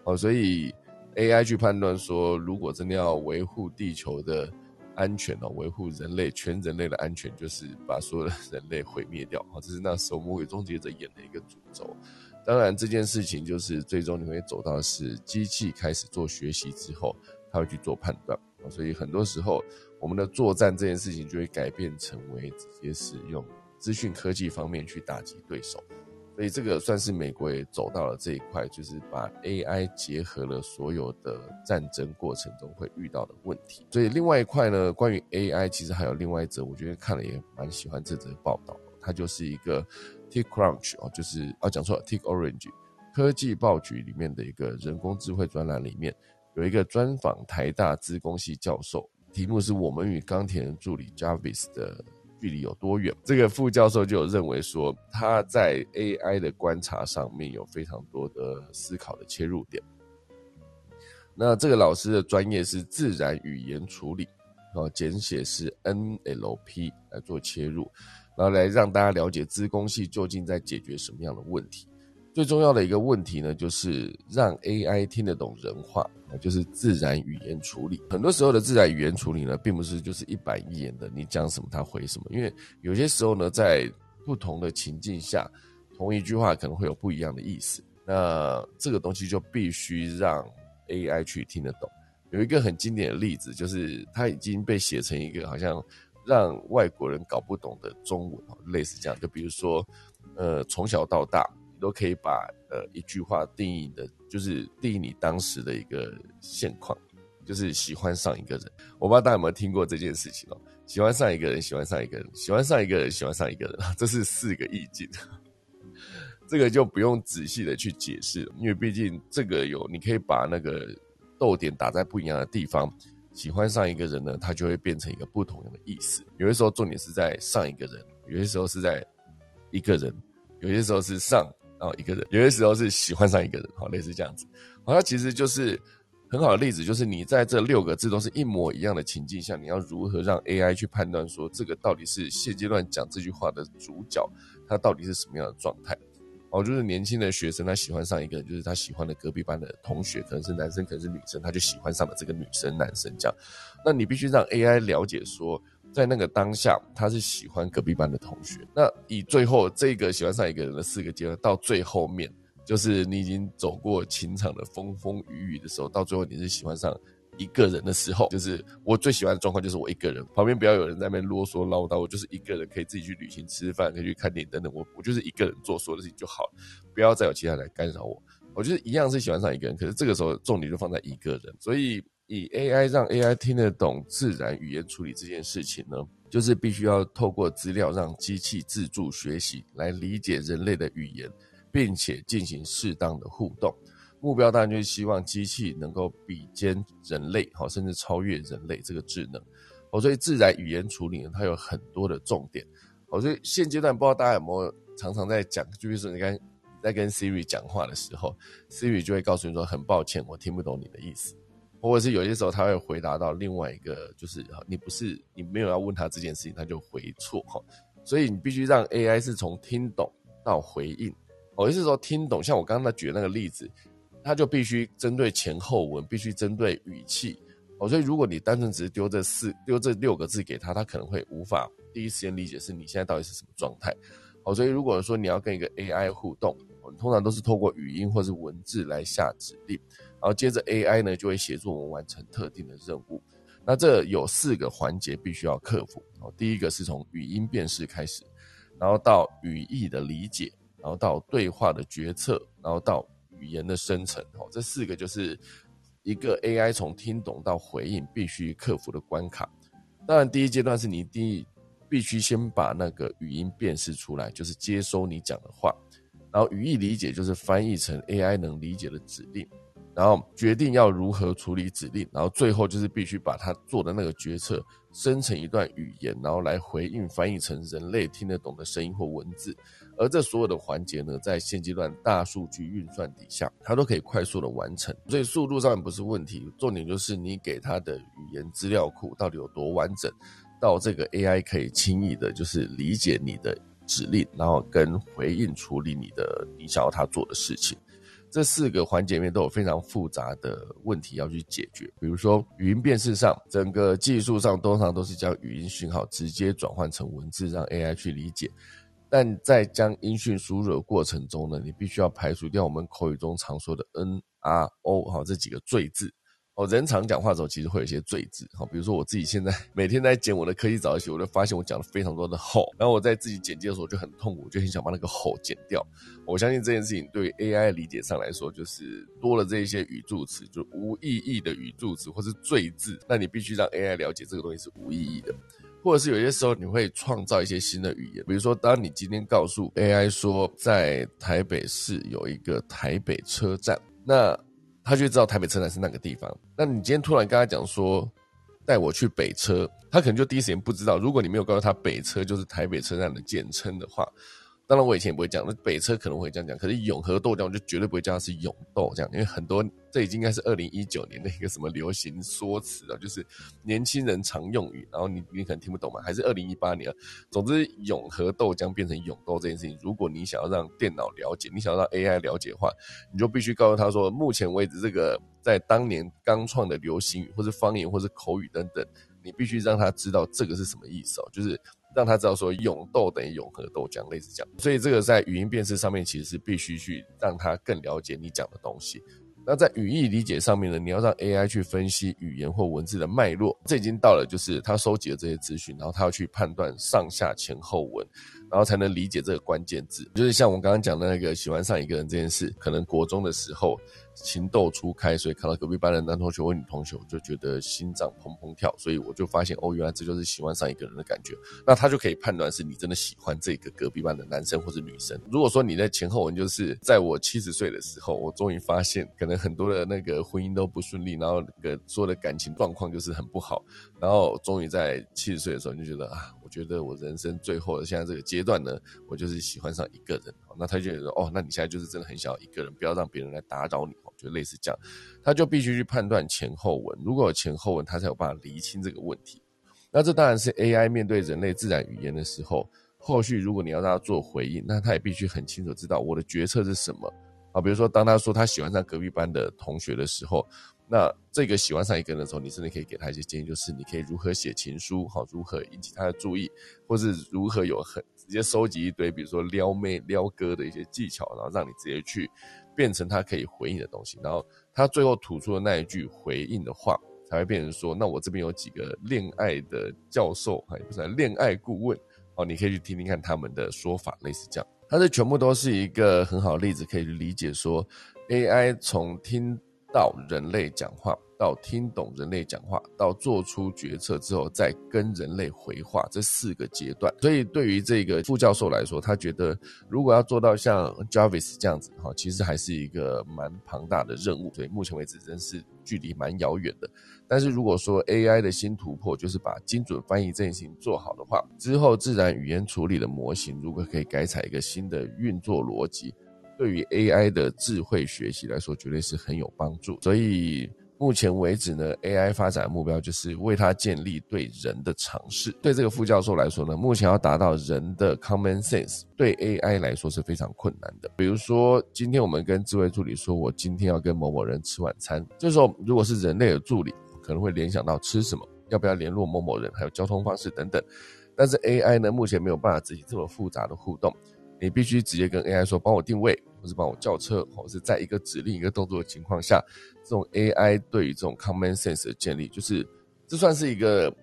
哦，所以 AI 去判断说，如果真的要维护地球的安全哦，维护人类全人类的安全，就是把所有的人类毁灭掉，啊，这是那时候魔鬼终结者演的一个主轴。当然，这件事情就是最终你会走到是机器开始做学习之后，它会去做判断所以很多时候，我们的作战这件事情就会改变成为直接使用资讯科技方面去打击对手。所以这个算是美国也走到了这一块，就是把 AI 结合了所有的战争过程中会遇到的问题。所以另外一块呢，关于 AI，其实还有另外一则，我觉得看了也蛮喜欢这则报道。它就是一个。TechCrunch 哦，就是啊，讲错了，TechOrange 科技报局里面的一个人工智慧专栏里面有一个专访台大资工系教授，题目是我们与钢铁人助理 Jarvis 的距离有多远？这个副教授就有认为说，他在 AI 的观察上面有非常多的思考的切入点。那这个老师的专业是自然语言处理，哦，简写是 NLP 来做切入。然后来让大家了解资工系究竟在解决什么样的问题。最重要的一个问题呢，就是让 AI 听得懂人话，就是自然语言处理。很多时候的自然语言处理呢，并不是就是一板一眼的，你讲什么他回什么。因为有些时候呢，在不同的情境下，同一句话可能会有不一样的意思。那这个东西就必须让 AI 去听得懂。有一个很经典的例子，就是它已经被写成一个好像让外国人搞不懂的中文，类似这样。就比如说，呃，从小到大。你都可以把呃一句话定义的，就是定义你当时的一个现况，就是喜欢上一个人。我不知道大家有没有听过这件事情哦？喜欢上一个人，喜欢上一个人，喜欢上一个人，喜欢上一个人，这是四个意境。这个就不用仔细的去解释，因为毕竟这个有你可以把那个逗点打在不一样的地方。喜欢上一个人呢，它就会变成一个不同的意思。有些时候重点是在上一个人，有些时候是在一个人，有些时候是上。然后一个人，有些时候是喜欢上一个人，好，类似这样子。好，它其实就是很好的例子，就是你在这六个字都是一模一样的情境下，你要如何让 AI 去判断说这个到底是现阶段讲这句话的主角，他到底是什么样的状态？哦，就是年轻的学生他喜欢上一个，就是他喜欢的隔壁班的同学，可能是男生，可能是女生，他就喜欢上了这个女生、男生这样。那你必须让 AI 了解说。在那个当下，他是喜欢隔壁班的同学。那以最后这个喜欢上一个人的四个阶段，到最后面，就是你已经走过情场的风风雨雨的时候，到最后你是喜欢上一个人的时候，就是我最喜欢的状况就是我一个人，旁边不要有人在那边啰嗦唠叨，我就是一个人可以自己去旅行、吃饭，可以去看电影等等，我我就是一个人做所有的事情就好了，不要再有其他人来干扰我。我觉得一样是喜欢上一个人，可是这个时候重点就放在一个人，所以。以 AI 让 AI 听得懂自然语言处理这件事情呢，就是必须要透过资料让机器自助学习，来理解人类的语言，并且进行适当的互动。目标当然就是希望机器能够比肩人类，好，甚至超越人类这个智能。哦，所以自然语言处理呢，它有很多的重点。哦，所以现阶段不知道大家有没有常常在讲，就是你看在跟 Siri 讲话的时候，Siri 就会告诉你说：“很抱歉，我听不懂你的意思。”或者是有些时候他会回答到另外一个，就是你不是你没有要问他这件事情，他就回错哈，所以你必须让 AI 是从听懂到回应。有些时候听懂，像我刚刚举的那个例子，他就必须针对前后文，必须针对语气。哦，所以如果你单纯只是丢这四丢这六个字给他，他可能会无法第一时间理解是你现在到底是什么状态。哦，所以如果说你要跟一个 AI 互动，我们通常都是透过语音或是文字来下指令。然后接着 AI 呢就会协助我们完成特定的任务。那这有四个环节必须要克服。哦，第一个是从语音辨识开始，然后到语义的理解，然后到对话的决策，然后到语言的生成。哦，这四个就是一个 AI 从听懂到回应必须克服的关卡。当然，第一阶段是你第必须先把那个语音辨识出来，就是接收你讲的话，然后语义理解就是翻译成 AI 能理解的指令。然后决定要如何处理指令，然后最后就是必须把他做的那个决策生成一段语言，然后来回应翻译成人类听得懂的声音或文字。而这所有的环节呢，在现阶段大数据运算底下，它都可以快速的完成。所以速度上不是问题，重点就是你给它的语言资料库到底有多完整，到这个 AI 可以轻易的就是理解你的指令，然后跟回应处理你的你想要它做的事情。这四个环节面都有非常复杂的问题要去解决，比如说语音辨识上，整个技术上通常都是将语音讯号直接转换成文字，让 AI 去理解。但在将音讯输入的过程中呢，你必须要排除掉我们口语中常说的 N、R、O 哈这几个赘字。哦，人常讲话的时候，其实会有一些赘字，哈，比如说我自己现在 每天在剪我的科技早起，我就发现我讲了非常多的吼，然后我在自己剪辑的时候就很痛苦，就很想把那个吼剪掉。我相信这件事情对 AI 理解上来说，就是多了这一些语助词，就无意义的语助词或是赘字，那你必须让 AI 了解这个东西是无意义的，或者是有些时候你会创造一些新的语言，比如说当你今天告诉 AI 说在台北市有一个台北车站，那他就知道台北车站是那个地方。那你今天突然跟他讲说带我去北车，他可能就第一时间不知道。如果你没有告诉他北车就是台北车站的简称的话，当然我以前也不会讲，那北车可能会这样讲，可是永和豆浆我就绝对不会叫它是永豆这样，因为很多这已经应该是二零一九年的一个什么流行说辞了，就是年轻人常用语，然后你你可能听不懂嘛，还是二零一八年，总之永和豆浆变成永豆这件事情，如果你想要让电脑了解，你想要让 AI 了解的话，你就必须告诉他说，目前为止这个在当年刚创的流行语或是方言或是口语等等，你必须让他知道这个是什么意思哦，就是。让他知道说永豆等于永和豆浆，类似这样。所以这个在语音辨识上面，其实是必须去让他更了解你讲的东西。那在语义理解上面呢，你要让 AI 去分析语言或文字的脉络，这已经到了就是他收集了这些资讯，然后他要去判断上下前后文，然后才能理解这个关键字。就是像我刚刚讲的那个喜欢上一个人这件事，可能国中的时候。情窦初开，所以看到隔壁班的男同学或女同学，我就觉得心脏砰砰跳，所以我就发现，哦，原来这就是喜欢上一个人的感觉。那他就可以判断是你真的喜欢这个隔壁班的男生或是女生。如果说你在前后文就是在我七十岁的时候，我终于发现，可能很多的那个婚姻都不顺利，然后那个所有的感情状况就是很不好，然后终于在七十岁的时候，你就觉得啊，觉得我人生最后的现在这个阶段呢，我就是喜欢上一个人。那他就觉得，哦，那你现在就是真的很想要一个人，不要让别人来打扰你。就类似这样，他就必须去判断前后文。如果有前后文，他才有办法厘清这个问题。那这当然是 AI 面对人类自然语言的时候，后续如果你要让他做回应，那他也必须很清楚知道我的决策是什么啊。比如说，当他说他喜欢上隔壁班的同学的时候，那这个喜欢上一个人的时候，你甚至可以给他一些建议，就是你可以如何写情书，好，如何引起他的注意，或是如何有很直接收集一堆，比如说撩妹、撩哥的一些技巧，然后让你直接去。变成他可以回应的东西，然后他最后吐出的那一句回应的话，才会变成说：那我这边有几个恋爱的教授，还不是恋爱顾问，哦，你可以去听听看他们的说法，类似这样。它这全部都是一个很好的例子，可以去理解说，AI 从听到人类讲话。到听懂人类讲话，到做出决策之后，再跟人类回话，这四个阶段。所以对于这个副教授来说，他觉得如果要做到像 Jarvis 这样子，哈，其实还是一个蛮庞大的任务。所以目前为止，真是距离蛮遥远的。但是如果说 AI 的新突破就是把精准翻译这件事情做好的话，之后自然语言处理的模型如果可以改采一个新的运作逻辑，对于 AI 的智慧学习来说，绝对是很有帮助。所以。目前为止呢，AI 发展的目标就是为它建立对人的尝试。对这个副教授来说呢，目前要达到人的 common sense，对 AI 来说是非常困难的。比如说，今天我们跟智慧助理说，我今天要跟某某人吃晚餐，这时候如果是人类的助理，可能会联想到吃什么，要不要联络某某人，还有交通方式等等。但是 AI 呢，目前没有办法执行这么复杂的互动，你必须直接跟 AI 说，帮我定位，或是帮我叫车，或是在一个指令一个动作的情况下。这种 AI 对于这种 common sense 的建立，就是这算是一个。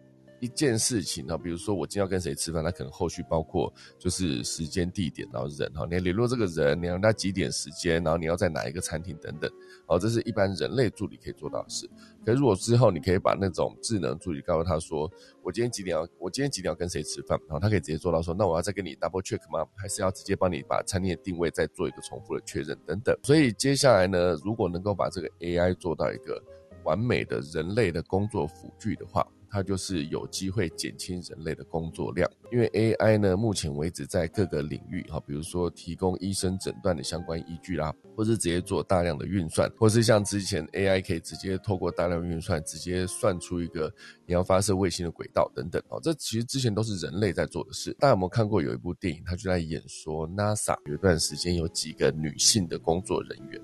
一件事情呢，比如说我今天要跟谁吃饭，那可能后续包括就是时间、地点，然后人哈，你要联络这个人，你要他几点时间，然后你要在哪一个餐厅等等，哦，这是一般人类助理可以做到的事。可如果之后你可以把那种智能助理告诉他说，我今天几点要，我今天几点要跟谁吃饭，然后他可以直接做到说，那我要再跟你 double check 吗？还是要直接帮你把餐厅的定位再做一个重复的确认等等。所以接下来呢，如果能够把这个 AI 做到一个完美的人类的工作辅具的话，它就是有机会减轻人类的工作量，因为 AI 呢，目前为止在各个领域，哈，比如说提供医生诊断的相关依据啦，或是直接做大量的运算，或是像之前 AI 可以直接透过大量运算，直接算出一个你要发射卫星的轨道等等，哦，这其实之前都是人类在做的事。大家有没有看过有一部电影，他就在演说 NASA 有一段时间有几个女性的工作人员。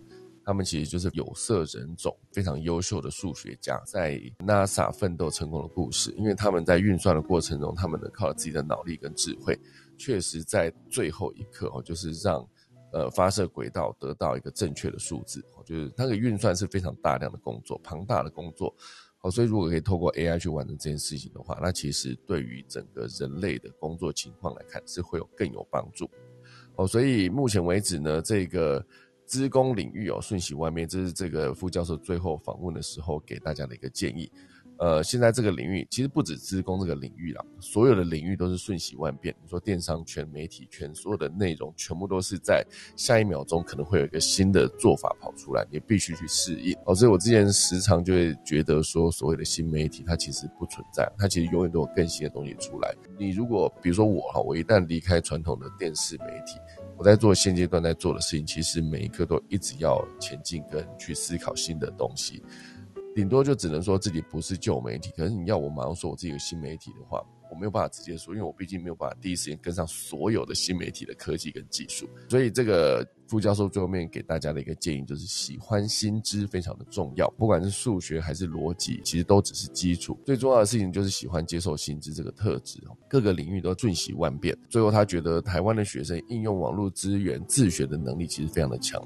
他们其实就是有色人种，非常优秀的数学家，在 NASA 奋斗成功的故事。因为他们在运算的过程中，他们能靠自己的脑力跟智慧，确实在最后一刻哦，就是让呃发射轨道得到一个正确的数字。就是那个运算是非常大量的工作，庞大的工作。好，所以如果可以透过 AI 去完成这件事情的话，那其实对于整个人类的工作情况来看，是会有更有帮助。哦，所以目前为止呢，这个。资工领域哦，瞬息万变，这是这个副教授最后访问的时候给大家的一个建议。呃，现在这个领域其实不止资工这个领域啦，所有的领域都是瞬息万变。你说电商圈、媒体圈，所有的内容全部都是在下一秒钟可能会有一个新的做法跑出来，你必须去适应。哦，所以我之前时常就会觉得说，所谓的新媒体它其实不存在，它其实永远都有更新的东西出来。你如果比如说我哈，我一旦离开传统的电视媒体，我在做现阶段在做的事情，其实每一刻都一直要前进跟去思考新的东西。顶多就只能说自己不是旧媒体，可是你要我马上说我自己有新媒体的话，我没有办法直接说，因为我毕竟没有办法第一时间跟上所有的新媒体的科技跟技术。所以这个副教授最后面给大家的一个建议就是，喜欢新知非常的重要，不管是数学还是逻辑，其实都只是基础。最重要的事情就是喜欢接受新知这个特质各个领域都瞬息万变。最后他觉得台湾的学生应用网络资源自学的能力其实非常的强。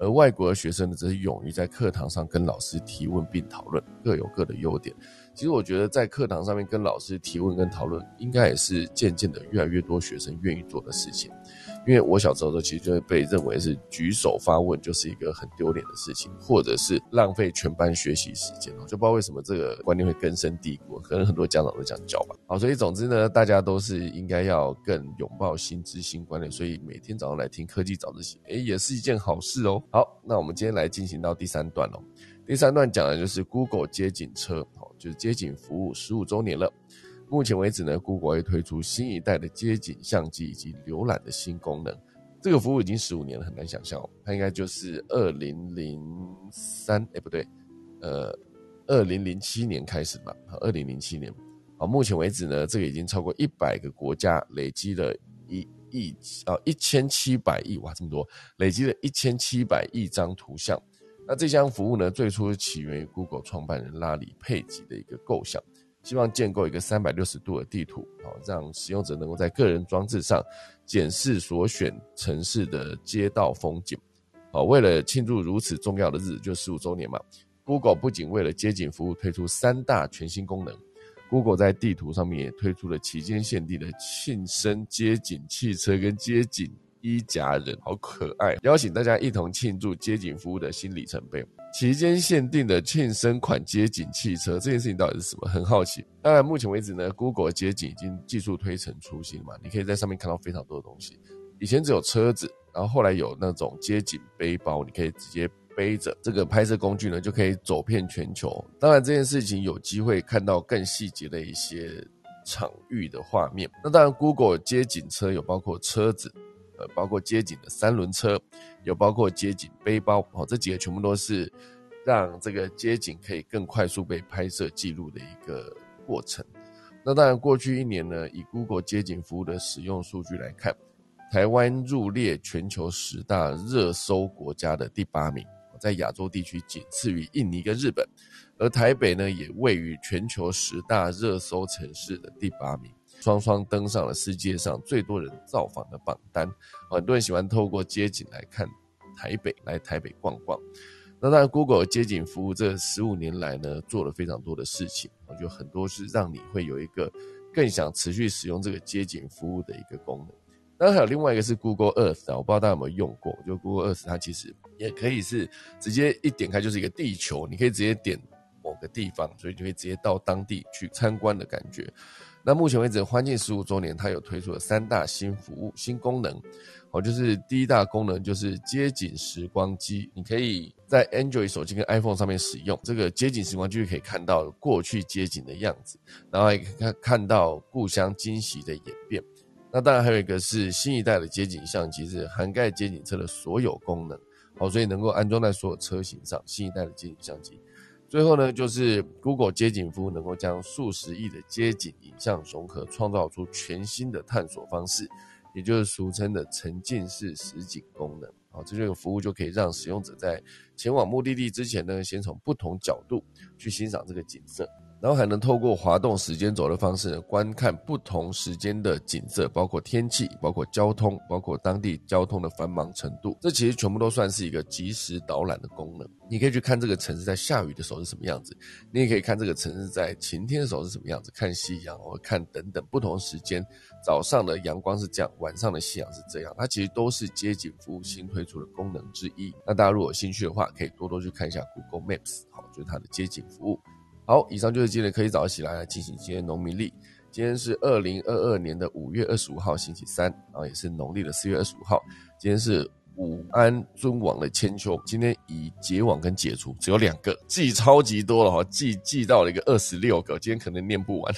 而外国的学生呢，则是勇于在课堂上跟老师提问并讨论，各有各的优点。其实我觉得在课堂上面跟老师提问跟讨论，应该也是渐渐的越来越多学生愿意做的事情。因为我小时候的，其实就会被认为是举手发问就是一个很丢脸的事情，或者是浪费全班学习时间。哦就不知道为什么这个观念会根深蒂固，可能很多家长都这样教吧。好，所以总之呢，大家都是应该要更拥抱新知新观念，所以每天早上来听科技早自习，诶，也是一件好事哦。好，那我们今天来进行到第三段喽。第三段讲的就是 Google 街景车，好，就是街景服务十五周年了。目前为止呢，Google 会推出新一代的街景相机以及浏览的新功能。这个服务已经十五年了，很难想象哦。它应该就是二零零三，哎不对，呃，二零零七年开始吧。二零零七年。好，目前为止呢，这个已经超过一百个国家累积了一亿啊一千七百亿哇这么多，累积了一千七百亿张图像。那这项服务呢，最初起源于 Google 创办人拉里·佩吉的一个构想。希望建构一个三百六十度的地图，好让使用者能够在个人装置上检视所选城市的街道风景。好，为了庆祝如此重要的日子，就十五周年嘛，Google 不仅为了街景服务推出三大全新功能，Google 在地图上面也推出了期间限定的庆生街景汽车跟街景一家人，好可爱，邀请大家一同庆祝街景服务的新里程碑。期间限定的庆生款街景汽车这件事情到底是什么？很好奇。当然，目前为止呢，Google 街景已经技术推陈出新嘛，你可以在上面看到非常多的东西。以前只有车子，然后后来有那种街景背包，你可以直接背着这个拍摄工具呢，就可以走遍全球。当然，这件事情有机会看到更细节的一些场域的画面。那当然，Google 街景车有包括车子。呃，包括街景的三轮车，有包括街景背包，哦，这几个全部都是让这个街景可以更快速被拍摄记录的一个过程。那当然，过去一年呢，以 Google 街景服务的使用数据来看，台湾入列全球十大热搜国家的第八名，在亚洲地区仅次于印尼跟日本，而台北呢，也位于全球十大热搜城市的第八名。双双登上了世界上最多人造访的榜单，很多人喜欢透过街景来看台北，来台北逛逛。那当然，Google 街景服务这十五年来呢，做了非常多的事情，我觉得很多是让你会有一个更想持续使用这个街景服务的一个功能。当然，还有另外一个是 Google Earth 啊，我不知道大家有没有用过，就 Google Earth 它其实也可以是直接一点开就是一个地球，你可以直接点某个地方，所以就会直接到当地去参观的感觉。那目前为止，欢庆十五周年，它有推出了三大新服务、新功能。哦，就是第一大功能就是街景时光机，你可以在 Android 手机跟 iPhone 上面使用这个街景时光机，可以看到过去街景的样子，然后也看看到故乡惊喜的演变。那当然还有一个是新一代的街景相机，是涵盖街景车的所有功能，好，所以能够安装在所有车型上。新一代的街景相机。最后呢，就是 Google 街景服务能够将数十亿的街景影像融合，创造出全新的探索方式，也就是俗称的沉浸式实景功能。好，这个服务就可以让使用者在前往目的地之前呢，先从不同角度去欣赏这个景色。然后还能透过滑动时间轴的方式呢，观看不同时间的景色，包括天气、包括交通、包括当地交通的繁忙程度。这其实全部都算是一个即时导览的功能。你可以去看这个城市在下雨的时候是什么样子，你也可以看这个城市在晴天的时候是什么样子，看夕阳或看等等不同时间，早上的阳光是这样，晚上的夕阳是这样。它其实都是街景服务新推出的功能之一。那大家如果有兴趣的话，可以多多去看一下 Google Maps，好，就是它的街景服务。好，以上就是今天可以早起来进行今天农民历。今天是二零二二年的五月二十五号，星期三，然后也是农历的四月二十五号。今天是武安尊王的千秋，今天以解网跟解除只有两个，记超级多了哈，记记到了一个二十六个，今天可能念不完。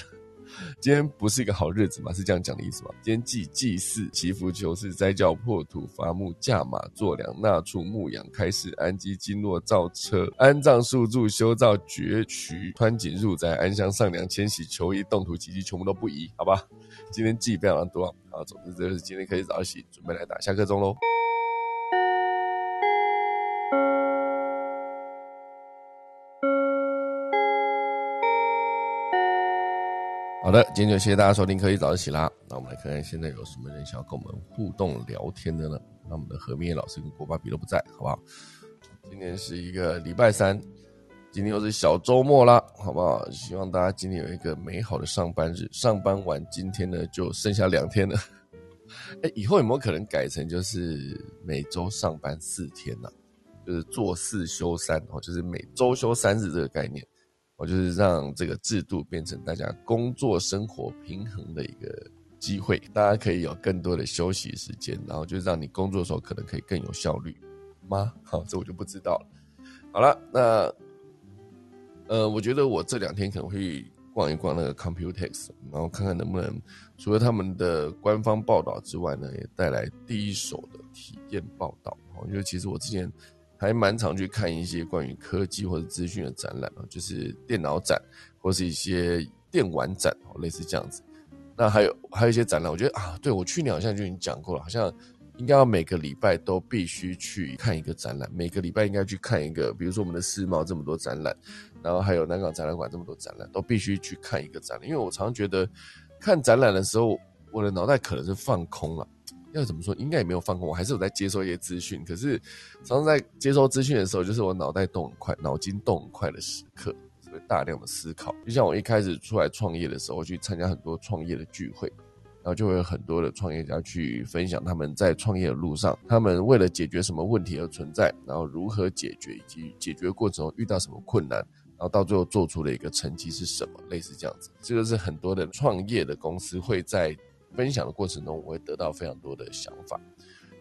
今天不是一个好日子嘛？是这样讲的意思吗？今天祭祭祀、祈福、求是、斋教、破土、伐木、驾马、做粮、纳畜、牧羊、开市、安基、经络、造车、安葬、树柱、修造、绝渠、穿井、入宅、安乡、上梁、迁徙、求医、动土、奇迹，全部都不宜，好吧？今天祭非常多啊。总之，就是今天可以早起准备来打下课钟喽。好的，今天就谢谢大家收听，可以早起啦。那我们来看看现在有什么人想要跟我们互动聊天的呢？那我们的何明老师跟郭爸比都不在，好不好？今天是一个礼拜三，今天又是小周末啦，好不好？希望大家今天有一个美好的上班日。上班完，今天呢就剩下两天了。哎，以后有没有可能改成就是每周上班四天呢？就是做四休三哦，就是每周休三日这个概念。我就是让这个制度变成大家工作生活平衡的一个机会，大家可以有更多的休息时间，然后就让你工作的时候可能可以更有效率吗？好，这我就不知道了。好了，那呃，我觉得我这两天可能会逛一逛那个 Computex，然后看看能不能除了他们的官方报道之外呢，也带来第一手的体验报道。我觉得其实我之前。还蛮常去看一些关于科技或者资讯的展览啊，就是电脑展或是一些电玩展哦，类似这样子。那还有还有一些展览，我觉得啊，对我去年好像就已经讲过了，好像应该要每个礼拜都必须去看一个展览，每个礼拜应该去看一个，比如说我们的世贸这么多展览，然后还有南港展览馆这么多展览，都必须去看一个展览，因为我常觉得看展览的时候，我的脑袋可能是放空了。要怎么说？应该也没有放空，我还是有在接收一些资讯。可是，常常在接收资讯的时候，就是我脑袋动很快、脑筋动很快的时刻，所以大量的思考。就像我一开始出来创业的时候，去参加很多创业的聚会，然后就会有很多的创业家去分享他们在创业的路上，他们为了解决什么问题而存在，然后如何解决，以及解决过程中遇到什么困难，然后到最后做出的一个成绩是什么，类似这样子。这个是很多的创业的公司会在。分享的过程中，我会得到非常多的想法。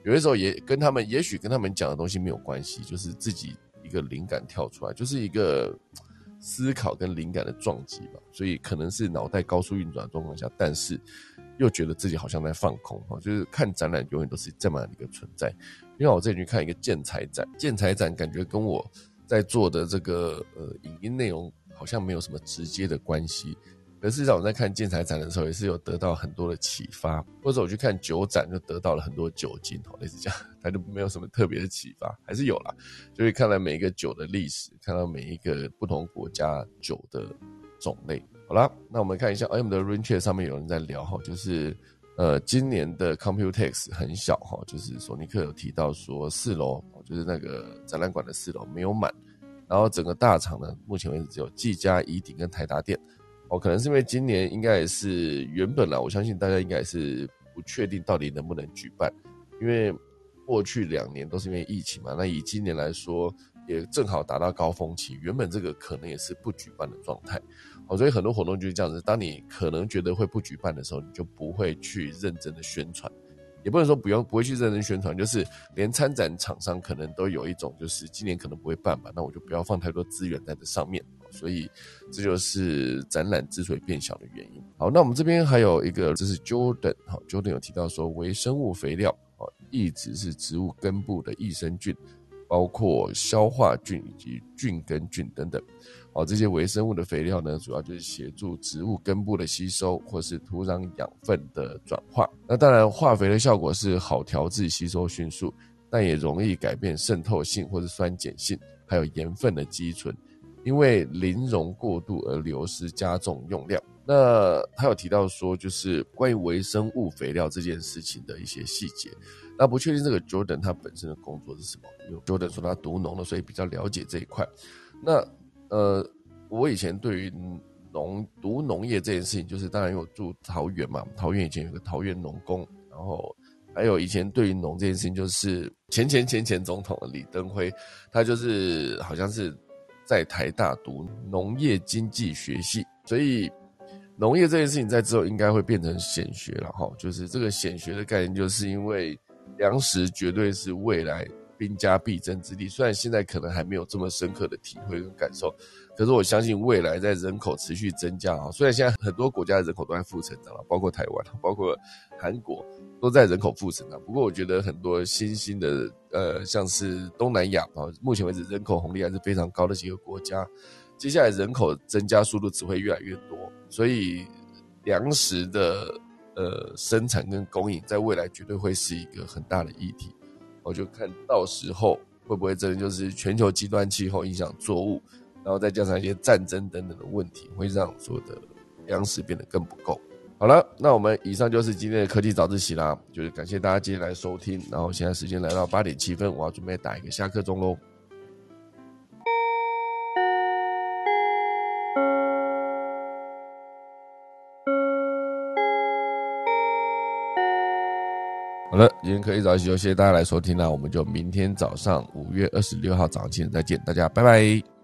有的时候也跟他们，也许跟他们讲的东西没有关系，就是自己一个灵感跳出来，就是一个思考跟灵感的撞击吧。所以可能是脑袋高速运转的状况下，但是又觉得自己好像在放空哈。就是看展览永远都是这么样的一个存在。因为我这里去看一个建材展，建材展感觉跟我在做的这个呃影音内容好像没有什么直接的关系。可事实上，我在看建材展的时候，也是有得到很多的启发。或者我去看酒展，就得到了很多酒精，类似这样，它就没有什么特别的启发，还是有啦。就是看了每一个酒的历史，看到每一个不同国家酒的种类。好啦，那我们看一下，哎，我们的 r a n c h 上面有人在聊哈，就是呃，今年的 Computex 很小哈，就是索尼克有提到说四楼，就是那个展览馆的四楼没有满，然后整个大厂呢，目前为止只有技嘉、宜鼎跟台达电。哦，可能是因为今年应该也是原本啦，我相信大家应该也是不确定到底能不能举办，因为过去两年都是因为疫情嘛。那以今年来说，也正好达到高峰期，原本这个可能也是不举办的状态。哦，所以很多活动就是这样子，当你可能觉得会不举办的时候，你就不会去认真的宣传，也不能说不用不会去认真宣传，就是连参展厂商可能都有一种，就是今年可能不会办吧，那我就不要放太多资源在这上面。所以这就是展览之所以变小的原因。好，那我们这边还有一个，这是 Jordan 哈，Jordan 有提到说，微生物肥料啊，一直是植物根部的益生菌，包括消化菌以及菌根菌等等。哦，这些微生物的肥料呢，主要就是协助植物根部的吸收，或是土壤养分的转化。那当然，化肥的效果是好调制、吸收迅速，但也容易改变渗透性或是酸碱性，还有盐分的积存。因为磷溶过度而流失，加重用量。那他有提到说，就是关于微生物肥料这件事情的一些细节。那不确定这个 Jordan 他本身的工作是什么？因为 Jordan 说他读农的，所以比较了解这一块。那呃，我以前对于农读农业这件事情，就是当然因为我住桃园嘛，桃园以前有个桃园农工，然后还有以前对于农这件事情，就是前前前前总统的李登辉，他就是好像是。在台大读农业经济学系，所以农业这件事情在之后应该会变成显学了哈。就是这个显学的概念，就是因为粮食绝对是未来兵家必争之地。虽然现在可能还没有这么深刻的体会跟感受，可是我相信未来在人口持续增加啊。虽然现在很多国家的人口都在负成长了，包括台湾，包括韩国。都在人口负成长，不过我觉得很多新兴的，呃，像是东南亚啊，目前为止人口红利还是非常高的几个国家，接下来人口增加速度只会越来越多，所以粮食的呃生产跟供应在未来绝对会是一个很大的议题。我就看到时候会不会真的就是全球极端气候影响作物，然后再加上一些战争等等的问题，会让所有的粮食变得更不够。好了，那我们以上就是今天的科技早自习啦，就是感谢大家今天来收听，然后现在时间来到八点七分，我要准备打一个下课钟喽。好了，今天科技早自习就谢谢大家来收听啦，我们就明天早上五月二十六号早上七点再见，大家拜拜。